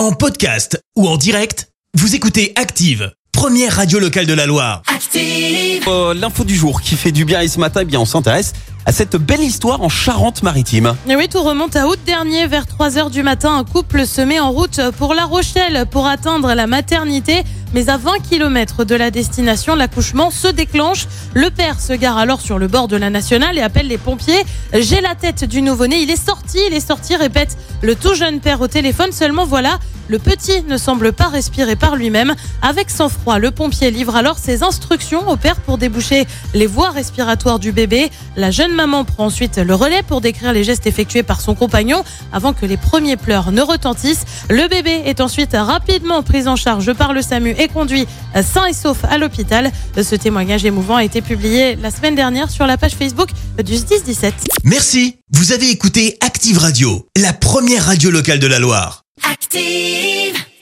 En podcast ou en direct, vous écoutez Active, première radio locale de la Loire. Active. Euh, L'info du jour qui fait du bien et ce matin, eh bien, on s'intéresse à cette belle histoire en Charente-Maritime. Et oui, tout remonte à août dernier, vers 3 heures du matin. Un couple se met en route pour La Rochelle pour atteindre la maternité. Mais à 20 km de la destination, l'accouchement se déclenche. Le père se gare alors sur le bord de la nationale et appelle les pompiers. J'ai la tête du nouveau-né. Il est sorti, il est sorti, répète le tout jeune père au téléphone. Seulement voilà, le petit ne semble pas respirer par lui-même. Avec sang-froid, le pompier livre alors ses instructions au père pour déboucher les voies respiratoires du bébé. La jeune maman prend ensuite le relais pour décrire les gestes effectués par son compagnon avant que les premiers pleurs ne retentissent. Le bébé est ensuite rapidement pris en charge par le SAMU et conduit sain et sauf à l'hôpital. Ce témoignage émouvant a été publié la semaine dernière sur la page Facebook du 10-17. Merci, vous avez écouté Active Radio, la première radio locale de la Loire. Active.